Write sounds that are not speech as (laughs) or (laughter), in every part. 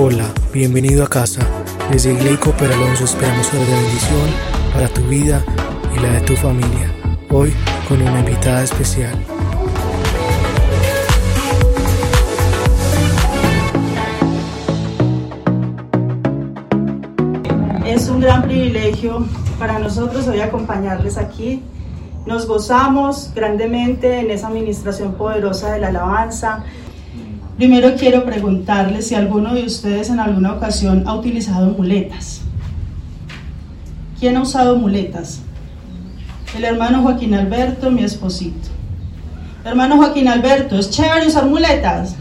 Hola, bienvenido a casa. Desde Iglesia Per Alonso esperamos ser de bendición para tu vida y la de tu familia. Hoy con una invitada especial. Es un gran privilegio para nosotros hoy acompañarles aquí. Nos gozamos grandemente en esa administración poderosa de la alabanza. Primero quiero preguntarles si alguno de ustedes en alguna ocasión ha utilizado muletas. ¿Quién ha usado muletas? El hermano Joaquín Alberto, mi esposito. Hermano Joaquín Alberto, ¿es chévere usar muletas?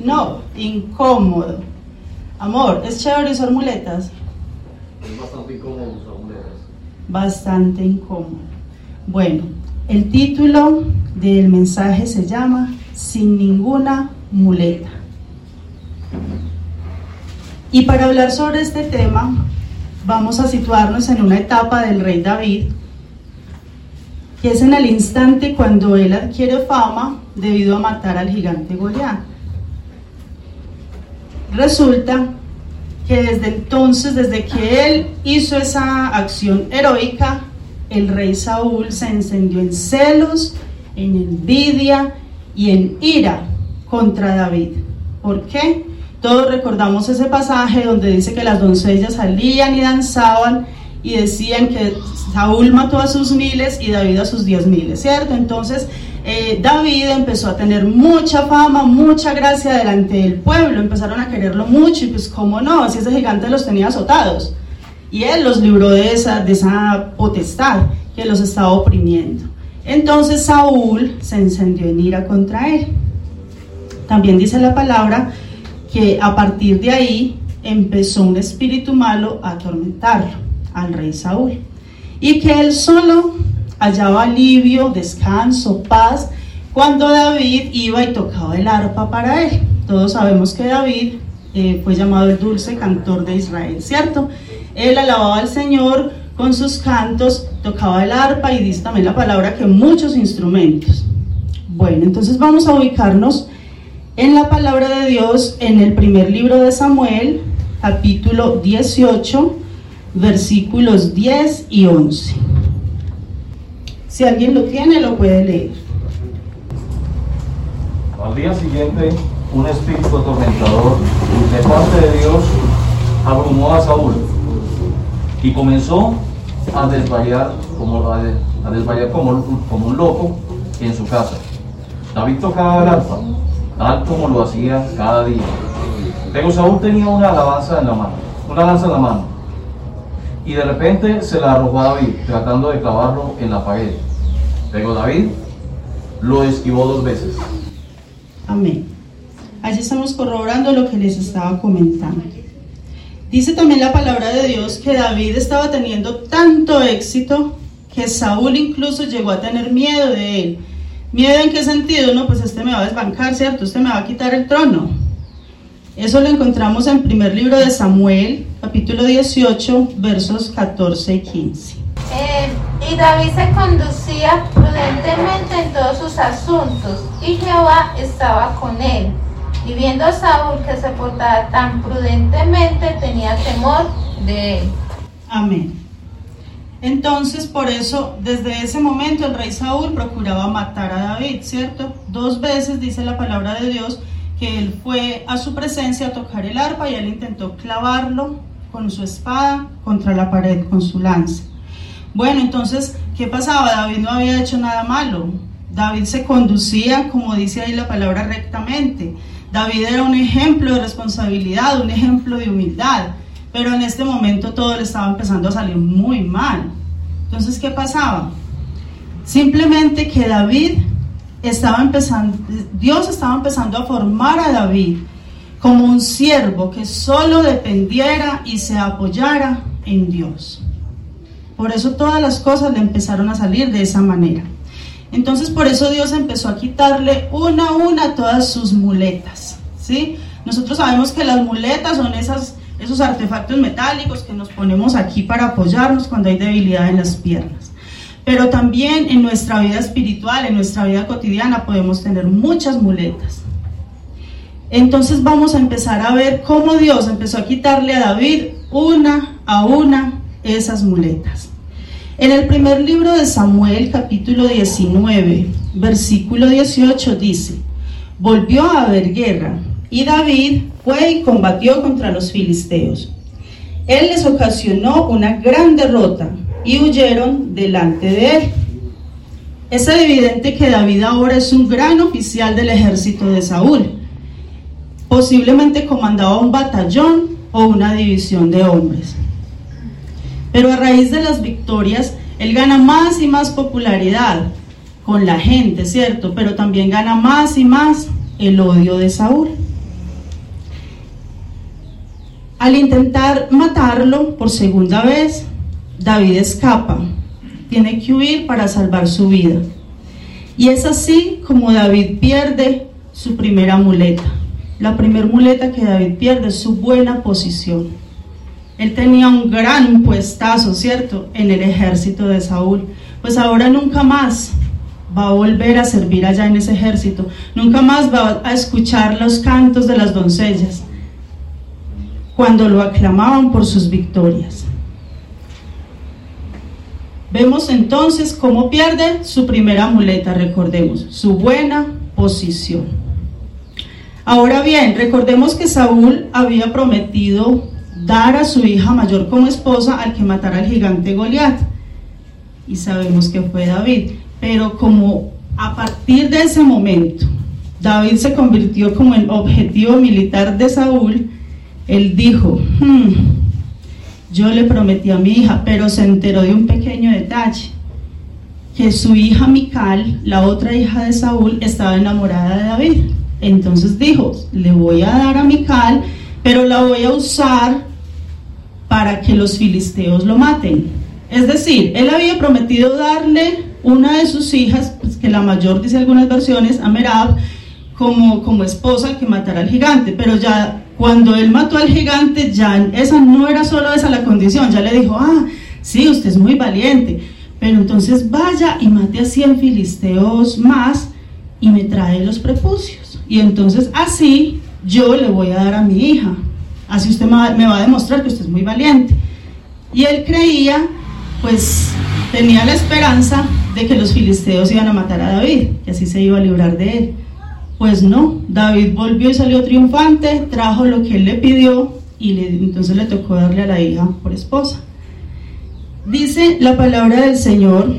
No, incómodo. Amor, ¿es chévere usar muletas? Es bastante incómodo usar muletas. Bastante incómodo. Bueno, el título del mensaje se llama Sin ninguna muleta. Y para hablar sobre este tema, vamos a situarnos en una etapa del rey David, que es en el instante cuando él adquiere fama debido a matar al gigante Goliat. Resulta que desde entonces, desde que él hizo esa acción heroica, el rey Saúl se encendió en celos, en envidia y en ira contra David. ¿Por qué? Todos recordamos ese pasaje donde dice que las doncellas salían y danzaban y decían que Saúl mató a sus miles y David a sus diez miles, ¿cierto? Entonces eh, David empezó a tener mucha fama, mucha gracia delante del pueblo, empezaron a quererlo mucho y pues cómo no, si ese gigante los tenía azotados. Y él los libró de esa, de esa potestad que los estaba oprimiendo. Entonces Saúl se encendió en ira contra él. También dice la palabra que a partir de ahí empezó un espíritu malo a atormentarlo, al rey Saúl. Y que él solo hallaba alivio, descanso, paz, cuando David iba y tocaba el arpa para él. Todos sabemos que David eh, fue llamado el dulce cantor de Israel, ¿cierto? Él alababa al Señor con sus cantos, tocaba el arpa y dice también la palabra que muchos instrumentos. Bueno, entonces vamos a ubicarnos en la palabra de Dios en el primer libro de Samuel, capítulo 18, versículos 10 y 11. Si alguien lo tiene, lo puede leer. Al día siguiente, un espíritu atormentador de parte de Dios abrumó a Saúl y comenzó a desvariar como, a, como un loco en su casa. David tocaba el arpa, tal como lo hacía cada día. Pero Saúl tenía una alabanza en la mano, una lanza en la mano. Y de repente se la arrojó a David, tratando de clavarlo en la pared. Pero David lo esquivó dos veces. Amén. Allí estamos corroborando lo que les estaba comentando. Dice también la palabra de Dios que David estaba teniendo tanto éxito que Saúl incluso llegó a tener miedo de él. ¿Miedo en qué sentido? No, pues este me va a desbancar, ¿cierto? Este me va a quitar el trono. Eso lo encontramos en primer libro de Samuel, capítulo 18, versos 14 y 15. Eh, y David se conducía prudentemente en todos sus asuntos, y Jehová estaba con él. Y viendo a Saúl que se portaba tan prudentemente, tenía temor de él. Amén. Entonces, por eso, desde ese momento el rey Saúl procuraba matar a David, ¿cierto? Dos veces dice la palabra de Dios que él fue a su presencia a tocar el arpa y él intentó clavarlo con su espada contra la pared con su lanza. Bueno, entonces, ¿qué pasaba? David no había hecho nada malo. David se conducía, como dice ahí la palabra, rectamente. David era un ejemplo de responsabilidad, un ejemplo de humildad. Pero en este momento todo le estaba empezando a salir muy mal. Entonces, ¿qué pasaba? Simplemente que David estaba empezando, Dios estaba empezando a formar a David como un siervo que solo dependiera y se apoyara en Dios. Por eso todas las cosas le empezaron a salir de esa manera. Entonces por eso Dios empezó a quitarle una a una todas sus muletas. ¿sí? Nosotros sabemos que las muletas son esas, esos artefactos metálicos que nos ponemos aquí para apoyarnos cuando hay debilidad en las piernas. Pero también en nuestra vida espiritual, en nuestra vida cotidiana podemos tener muchas muletas. Entonces vamos a empezar a ver cómo Dios empezó a quitarle a David una a una esas muletas. En el primer libro de Samuel, capítulo 19, versículo 18 dice, volvió a haber guerra y David fue y combatió contra los filisteos. Él les ocasionó una gran derrota y huyeron delante de él. Es evidente que David ahora es un gran oficial del ejército de Saúl. Posiblemente comandaba un batallón o una división de hombres. Pero a raíz de las victorias, él gana más y más popularidad con la gente, ¿cierto? Pero también gana más y más el odio de Saúl. Al intentar matarlo por segunda vez, David escapa. Tiene que huir para salvar su vida. Y es así como David pierde su primera muleta. La primera muleta que David pierde es su buena posición. Él tenía un gran puestazo, ¿cierto?, en el ejército de Saúl. Pues ahora nunca más va a volver a servir allá en ese ejército. Nunca más va a escuchar los cantos de las doncellas cuando lo aclamaban por sus victorias. Vemos entonces cómo pierde su primera muleta, recordemos, su buena posición. Ahora bien, recordemos que Saúl había prometido dar a su hija mayor como esposa al que matara al gigante Goliat. Y sabemos que fue David. Pero como a partir de ese momento David se convirtió como en objetivo militar de Saúl, él dijo, hmm, yo le prometí a mi hija, pero se enteró de un pequeño detalle, que su hija Mical, la otra hija de Saúl, estaba enamorada de David. Entonces dijo, le voy a dar a Mical, pero la voy a usar para que los filisteos lo maten. Es decir, él había prometido darle una de sus hijas, pues que la mayor dice algunas versiones, a Merab, como, como esposa que matara al gigante, pero ya cuando él mató al gigante, ya esa no era solo esa la condición, ya le dijo, ah, sí, usted es muy valiente, pero entonces vaya y mate a 100 filisteos más y me trae los prepucios. Y entonces así yo le voy a dar a mi hija, así usted me va a demostrar que usted es muy valiente. Y él creía, pues tenía la esperanza de que los filisteos iban a matar a David, que así se iba a librar de él. Pues no, David volvió y salió triunfante, trajo lo que él le pidió y entonces le tocó darle a la hija por esposa. Dice la palabra del Señor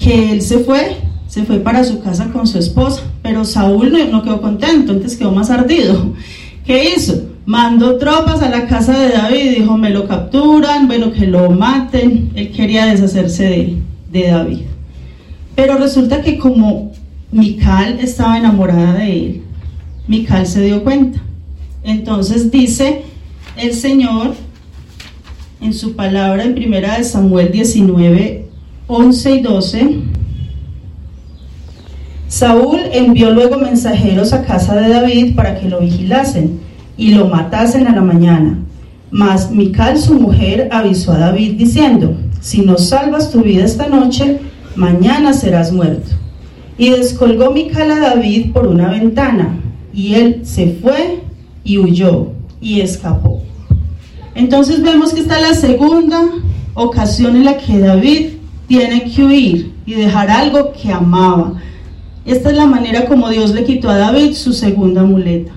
que él se fue, se fue para su casa con su esposa, pero Saúl no, quedó contento, entonces quedó más ardido. ¿Qué hizo? Mandó tropas a la casa de David dijo, me lo capturan, bueno, que lo maten. Él quería deshacerse de, de David. Pero resulta que como Mical estaba enamorada de él. Mical se dio cuenta. Entonces dice el Señor en su palabra en primera de Samuel 19, 11 y 12. Saúl envió luego mensajeros a casa de David para que lo vigilasen y lo matasen a la mañana. Mas Mical, su mujer, avisó a David diciendo, si no salvas tu vida esta noche, mañana serás muerto. Y descolgó Mical a David por una ventana, y él se fue y huyó y escapó. Entonces vemos que está la segunda ocasión en la que David tiene que huir y dejar algo que amaba. Esta es la manera como Dios le quitó a David su segunda muleta.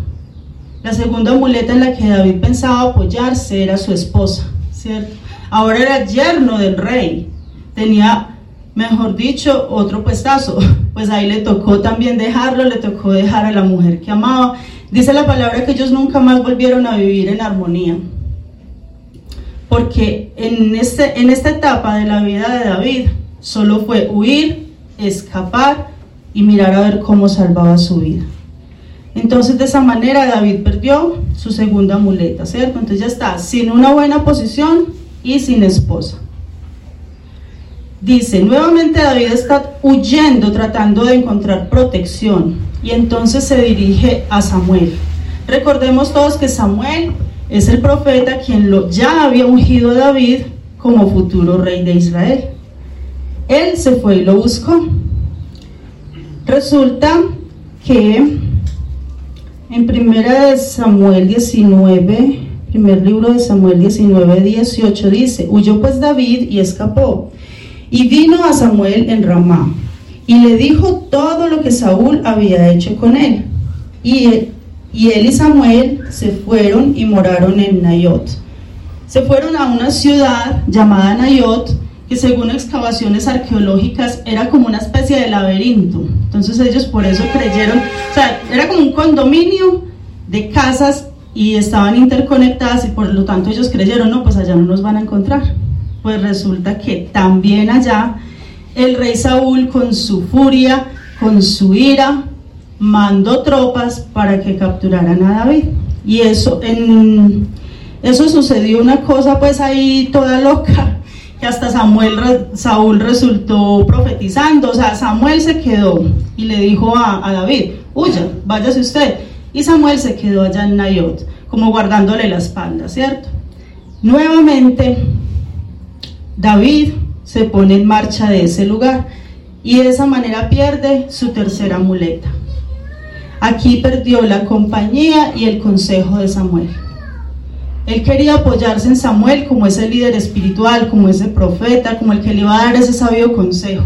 La segunda muleta en la que David pensaba apoyarse era su esposa, ¿cierto? Ahora era yerno del rey. Tenía mejor dicho, otro puestazo. Pues ahí le tocó también dejarlo, le tocó dejar a la mujer que amaba. Dice la palabra que ellos nunca más volvieron a vivir en armonía. Porque en, este, en esta etapa de la vida de David solo fue huir, escapar y mirar a ver cómo salvaba su vida. Entonces de esa manera David perdió su segunda muleta, ¿cierto? Entonces ya está sin una buena posición y sin esposa. Dice, nuevamente David está huyendo tratando de encontrar protección y entonces se dirige a Samuel. Recordemos todos que Samuel es el profeta quien lo, ya había ungido a David como futuro rey de Israel. Él se fue y lo buscó. Resulta que en primera de Samuel 19, primer libro de Samuel 19, 18 dice, huyó pues David y escapó. Y vino a Samuel en Ramá y le dijo todo lo que Saúl había hecho con él. Y él, y Samuel se fueron y moraron en Nayot. Se fueron a una ciudad llamada Nayot, que según excavaciones arqueológicas era como una especie de laberinto. Entonces ellos por eso creyeron, o sea, era como un condominio de casas y estaban interconectadas y por lo tanto ellos creyeron, no, pues allá no nos van a encontrar. Pues resulta que también allá el rey Saúl con su furia, con su ira, mandó tropas para que capturaran a David. Y eso, en, eso sucedió una cosa pues ahí toda loca que hasta Samuel, Saúl resultó profetizando, o sea, Samuel se quedó y le dijo a, David, huya, váyase usted. Y Samuel se quedó allá en Nayot, como guardándole la espalda, ¿cierto? Nuevamente, David se pone en marcha de ese lugar y de esa manera pierde su tercera muleta. Aquí perdió la compañía y el consejo de Samuel. Él quería apoyarse en Samuel como ese líder espiritual, como ese profeta, como el que le iba a dar ese sabio consejo.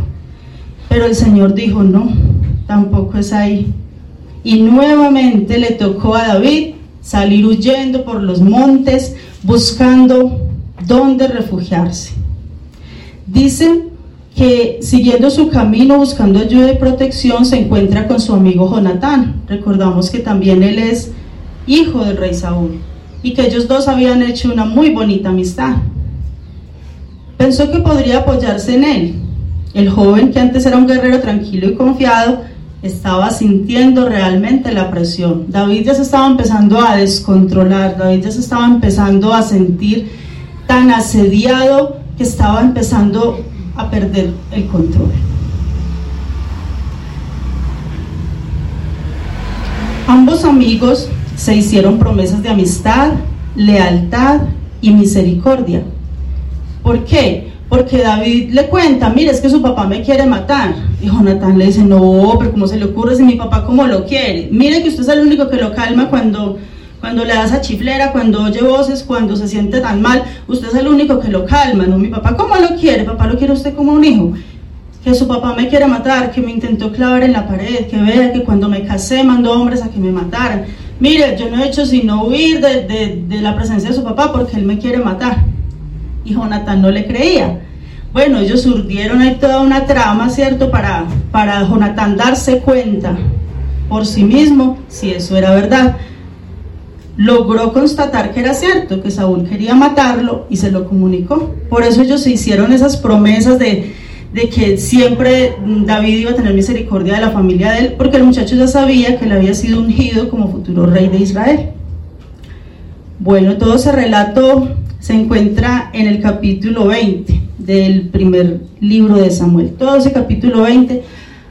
Pero el Señor dijo, no, tampoco es ahí. Y nuevamente le tocó a David salir huyendo por los montes, buscando dónde refugiarse. Dice que siguiendo su camino, buscando ayuda y protección, se encuentra con su amigo Jonatán. Recordamos que también él es hijo del rey Saúl y que ellos dos habían hecho una muy bonita amistad. Pensó que podría apoyarse en él. El joven, que antes era un guerrero tranquilo y confiado, estaba sintiendo realmente la presión. David ya se estaba empezando a descontrolar, David ya se estaba empezando a sentir tan asediado que estaba empezando a perder el control. Ambos amigos se hicieron promesas de amistad, lealtad y misericordia. ¿Por qué? Porque David le cuenta, mire, es que su papá me quiere matar. Y Jonathan le dice, no, pero ¿cómo se le ocurre si mi papá cómo lo quiere? Mire que usted es el único que lo calma cuando, cuando le da esa chiflera, cuando oye voces, cuando se siente tan mal. Usted es el único que lo calma, ¿no? Mi papá cómo lo quiere, papá lo quiere usted como un hijo. Que su papá me quiere matar, que me intentó clavar en la pared, que vea que cuando me casé mandó hombres a que me mataran mire, yo no he hecho sino huir de, la presencia de su papá porque él me quiere matar. Y Jonathan no le creía. Bueno, ellos urdieron ahí toda una trama, ¿cierto? Para, para Jonathan darse cuenta por sí mismo si eso era verdad. Logró constatar que era cierto, que Saúl quería matarlo y se lo comunicó. Por eso ellos se hicieron esas promesas de, de que siempre David iba a tener misericordia de la familia de él, porque el muchacho ya sabía que él había sido ungido como futuro rey de Israel. Bueno, todo ese relato se encuentra en el capítulo 20 del primer libro de Samuel. Todo ese capítulo 20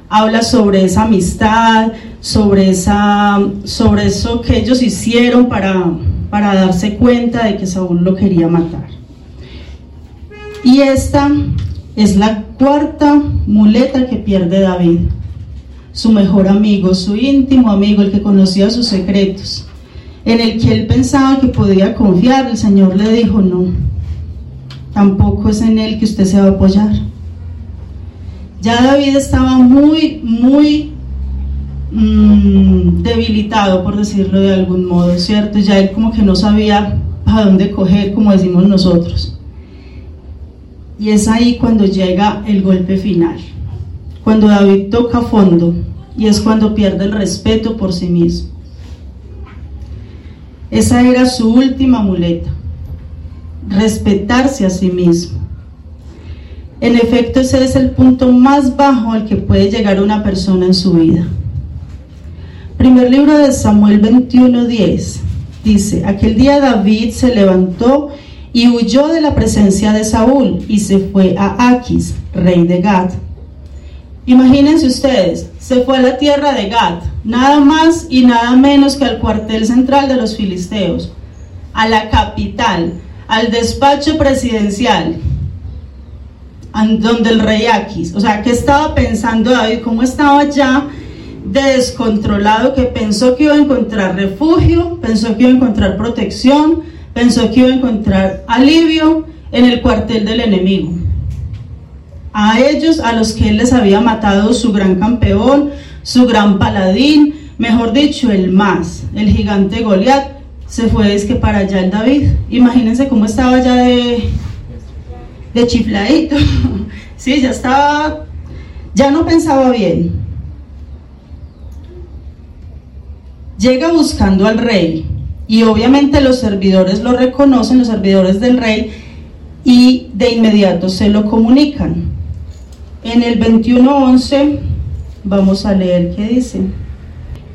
habla sobre esa amistad, sobre, esa, sobre eso que ellos hicieron para, para darse cuenta de que Saúl lo quería matar. Y esta es la cuarta muleta que pierde David. Su mejor amigo, su íntimo amigo, el que conocía sus secretos, en el que él pensaba que podía confiar, el Señor le dijo, no, tampoco es en él que usted se va a apoyar. Ya David estaba muy, muy mm, debilitado, por decirlo de algún modo, ¿cierto? Ya él como que no sabía a dónde coger, como decimos nosotros. Y es ahí cuando llega el golpe final, cuando David toca fondo y es cuando pierde el respeto por sí mismo. Esa era su última muleta, respetarse a sí mismo. En efecto, ese es el punto más bajo al que puede llegar una persona en su vida. Primer libro de Samuel 21:10 dice, aquel día David se levantó y huyó de la presencia de Saúl y se fue a Aquis, rey de Gad. Imagínense ustedes, se fue a la tierra de Gad, nada más y nada menos que al cuartel central de los filisteos, a la capital, al despacho presidencial, donde el rey Aquis, o sea, ¿qué estaba pensando David? ¿Cómo estaba ya descontrolado que pensó que iba a encontrar refugio, pensó que iba a encontrar protección, pensó que iba a encontrar alivio en el cuartel del enemigo. A ellos, a los que él les había matado su gran campeón, su gran paladín, mejor dicho, el más, el gigante Goliat, se fue es que para allá el David. Imagínense cómo estaba ya de, de chifladito. (laughs) sí, ya estaba, ya no pensaba bien. Llega buscando al rey y obviamente los servidores lo reconocen, los servidores del rey, y de inmediato se lo comunican. En el 21.11 vamos a leer qué dice.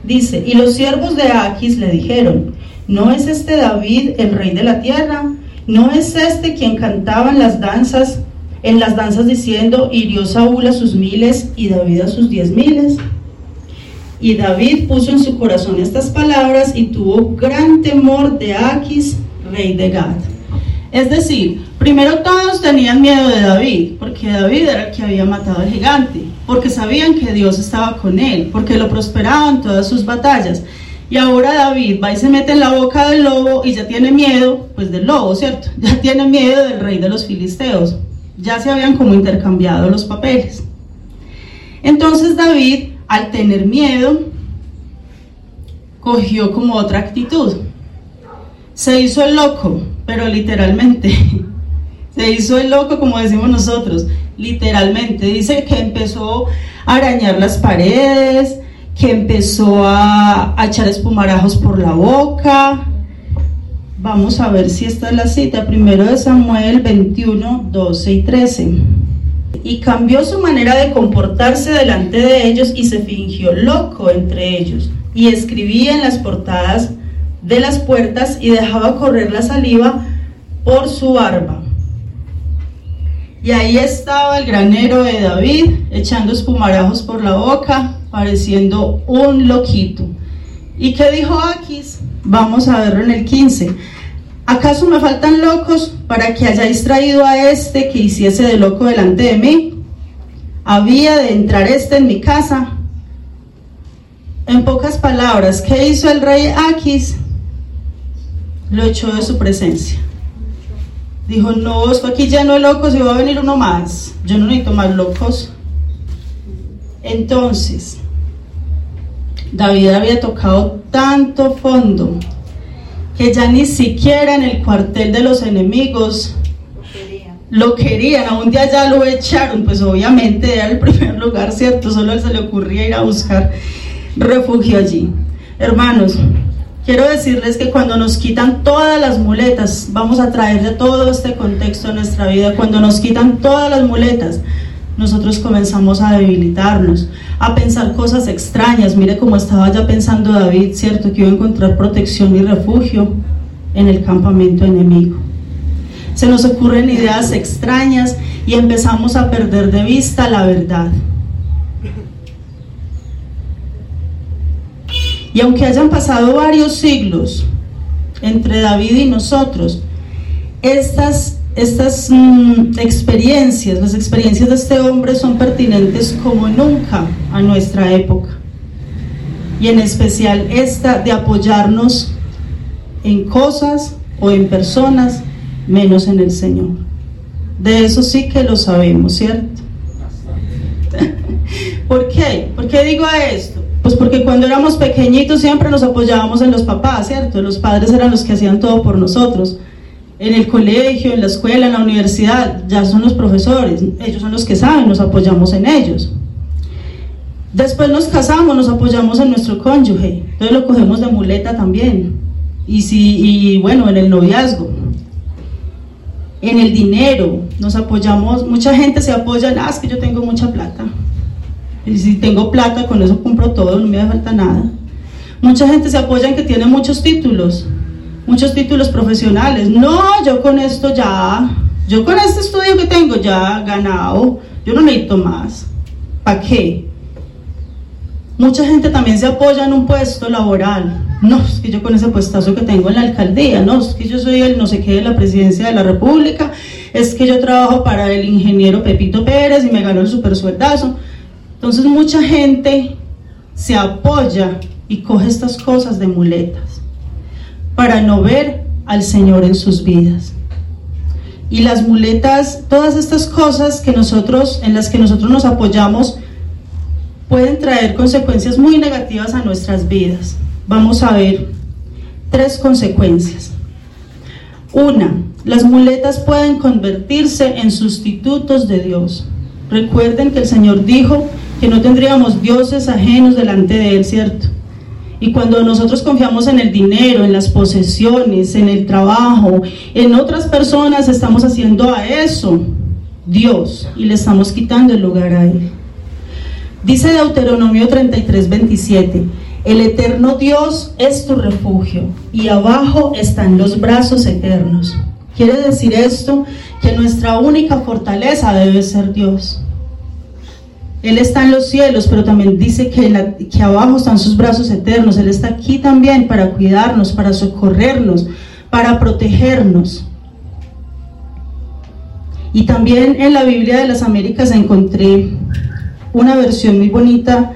Dice, y los siervos de Aquis le dijeron, ¿no es este David el rey de la tierra? ¿No es este quien cantaba en las danzas, en las danzas diciendo, hirió Saúl a sus miles y David a sus diez miles? Y David puso en su corazón estas palabras y tuvo gran temor de Aquis, rey de Gad. Es decir, primero todos tenían miedo de David, porque David era el que había matado al gigante, porque sabían que Dios estaba con él, porque lo prosperaban todas sus batallas. Y ahora David va y se mete en la boca del lobo y ya tiene miedo, pues del lobo, ¿cierto? (laughs) Ya tiene miedo del rey de los filisteos. Ya se habían como intercambiado los papeles. Entonces David, al tener miedo, cogió como otra actitud. Se hizo el loco, pero literalmente. (laughs) Se hizo el loco, como decimos nosotros, literalmente. Dice que empezó a arañar las paredes, que empezó a, echar espumarajos por la boca. Vamos a ver si esta es la cita. Primero de Samuel 21, 12 y 13. Y cambió su manera de comportarse delante de ellos y se fingió loco entre ellos. Y escribía en las portadas de las puertas y dejaba correr la saliva por su barba. Y ahí estaba el granero de David echando espumarajos por la boca, pareciendo un loquito. ¿Y qué dijo Aquis? Vamos a verlo en el 15. ¿Acaso me faltan locos para que hayáis traído a este que hiciese de loco delante de mí? Había de entrar este en mi casa. En pocas palabras, ¿qué hizo el rey Aquis? Lo echó de su presencia. Dijo, no, esto aquí lleno de locos y va a venir uno más. Yo no necesito más locos. Entonces, David había tocado tanto fondo que ya ni siquiera en el cuartel de los enemigos lo querían, a un día ya lo echaron, pues obviamente era el (laughs) primer lugar, ¿cierto? Solo él se le ocurría ir a buscar refugio allí. Hermanos, quiero decirles que cuando nos quitan todas las muletas, vamos a traer de todo este contexto a nuestra vida, cuando nos quitan todas las muletas, nosotros comenzamos a debilitarnos, a pensar cosas extrañas. Mire cómo estaba ya pensando David, ¿cierto? Que iba a encontrar protección y refugio en el campamento enemigo. Se nos ocurren ideas extrañas y empezamos a perder de vista la verdad. Y aunque hayan pasado varios siglos entre David y nosotros, estas estas mm, experiencias, las experiencias de este hombre son pertinentes como nunca a nuestra época. Y en especial esta de apoyarnos en cosas o en personas menos en el Señor. De eso sí que lo sabemos, ¿cierto? (laughs) ¿Por qué? ¿Por qué digo esto? Pues porque cuando éramos pequeñitos siempre nos apoyábamos en los papás, ¿cierto? Los padres eran los que hacían todo por nosotros en el colegio, en la escuela, en la universidad, ya son los profesores, ellos son los que saben, nos apoyamos en ellos. Después nos casamos, nos apoyamos en nuestro cónyuge, entonces lo cogemos de muleta también. Y, si, y bueno, en el noviazgo, en el dinero, nos apoyamos, mucha gente se apoya en, ah, es que yo tengo mucha plata. Y si tengo plata, con eso compro todo, no me falta nada. Mucha gente se apoya en que tiene muchos títulos muchos títulos profesionales. No, yo con esto ya, yo con este estudio que tengo ya ganado, yo no necesito más. ¿Para qué? Mucha gente también se apoya en un puesto laboral. No, es que yo con ese puestazo que tengo en la alcaldía, no, es que yo soy el no sé qué de la presidencia de la República, es que yo trabajo para el ingeniero Pepito Pérez y me ganó el super sueldazo. Entonces mucha gente se apoya y coge estas cosas de muletas para no ver al Señor en sus vidas. Y las muletas, todas estas cosas que nosotros en las que nosotros nos apoyamos pueden traer consecuencias muy negativas a nuestras vidas. Vamos a ver tres consecuencias. Una, las muletas pueden convertirse en sustitutos de Dios. Recuerden que el Señor dijo que no tendríamos dioses ajenos delante de Él, ¿cierto? Y cuando nosotros confiamos en el dinero, en las posesiones, en el trabajo, en otras personas, estamos haciendo a eso Dios y le estamos quitando el lugar a Él. Dice Deuteronomio 33, 27, el eterno Dios es tu refugio y abajo están los brazos eternos. Quiere decir esto que nuestra única fortaleza debe ser Dios. Él está en los cielos, pero también dice que, que abajo están sus brazos eternos. Él está aquí también para cuidarnos, para socorrernos, para protegernos. Y también en la Biblia de las Américas encontré una versión muy bonita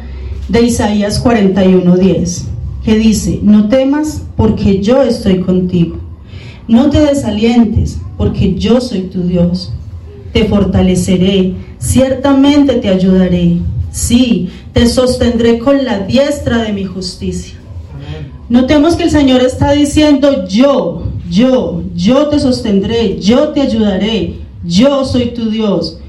de Isaías 41:10, que dice, no temas porque yo estoy contigo. No te desalientes porque yo soy tu Dios. Te fortaleceré ciertamente te ayudaré. Sí, te sostendré con la diestra de mi justicia. Notemos que el Señor está diciendo, yo, yo, yo te sostendré, yo te ayudaré, yo soy tu Dios.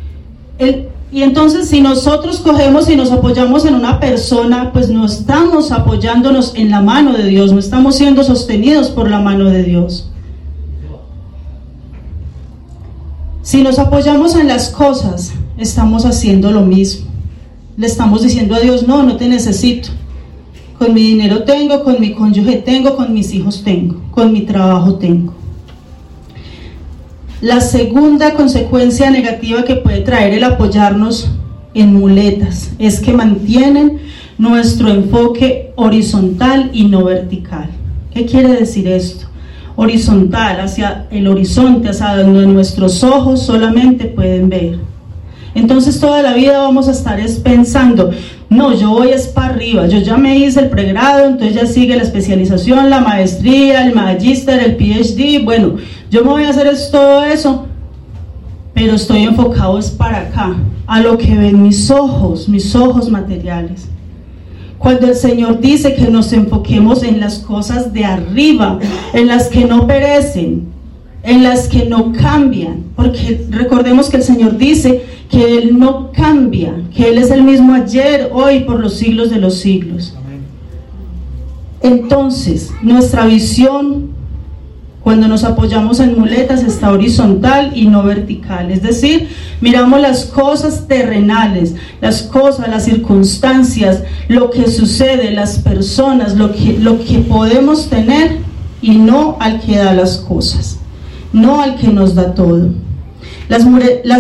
y entonces si nosotros cogemos y nos apoyamos en una persona, pues no estamos apoyándonos en la mano de Dios, no estamos siendo sostenidos por la mano de Dios. Si nos apoyamos en las cosas, estamos haciendo lo mismo. Le estamos diciendo a Dios, no, no te necesito. Con mi dinero tengo, con mi cónyuge tengo, con mis hijos tengo, con mi trabajo tengo. La segunda consecuencia negativa que puede traer el apoyarnos en muletas es que mantienen nuestro enfoque horizontal y no vertical. ¿Qué quiere decir esto? horizontal, hacia el horizonte, hacia donde nuestros ojos solamente pueden ver. Entonces toda la vida vamos a estar pensando, no, yo voy es para arriba, yo ya me hice el pregrado, entonces ya sigue la especialización, la maestría, el magíster, el PhD, bueno, yo me voy a hacer todo eso, pero estoy enfocado es para acá, a lo que ven mis ojos, mis ojos materiales. Cuando el Señor dice que nos enfoquemos en las cosas de arriba, en las que no perecen, en las que no cambian, porque recordemos que el Señor dice que Él no cambia, que Él es el mismo ayer, hoy, por los siglos de los siglos. Entonces, nuestra visión cuando nos apoyamos en muletas está horizontal y no vertical. Es decir, miramos las cosas terrenales, las cosas, las circunstancias, lo que sucede, las personas, lo que, lo que podemos tener y no al que da las cosas, no al que nos da todo. Las,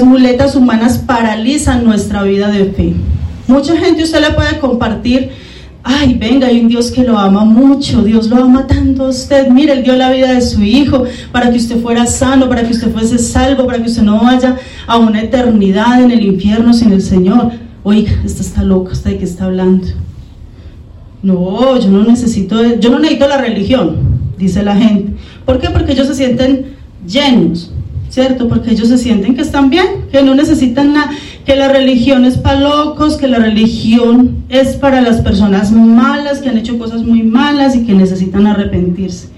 muletas humanas paralizan nuestra vida de fe. Mucha gente usted le puede compartir ay, venga, hay un Dios que lo ama mucho, Dios lo ama tanto a usted, mire, Él dio la vida de su hijo para que usted fuera sano, para que usted fuese salvo, para que usted no vaya a una eternidad en el infierno sin el Señor. Oiga, esta está loca, ¿usted de qué está hablando? No, yo no necesito, yo no necesito la religión, dice la gente. ¿Por qué? Porque ellos se sienten llenos, ¿cierto? Porque ellos se sienten que están bien, que no necesitan nada que la religión es para locos, que la religión es para las personas malas, que han hecho cosas muy malas y que necesitan arrepentirse.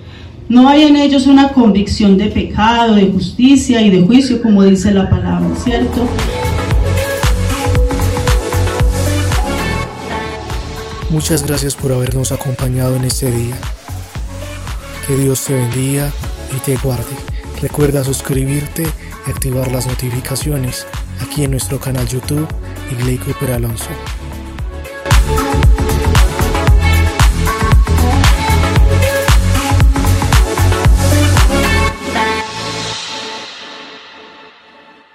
No hay en ellos una convicción de pecado, de justicia y de juicio, como dice la palabra, ¿cierto? Muchas gracias por habernos acompañado en este día. Que Dios te bendiga y te guarde. Recuerda suscribirte y activar las notificaciones aquí en nuestro canal YouTube Igley Cooper Alonso.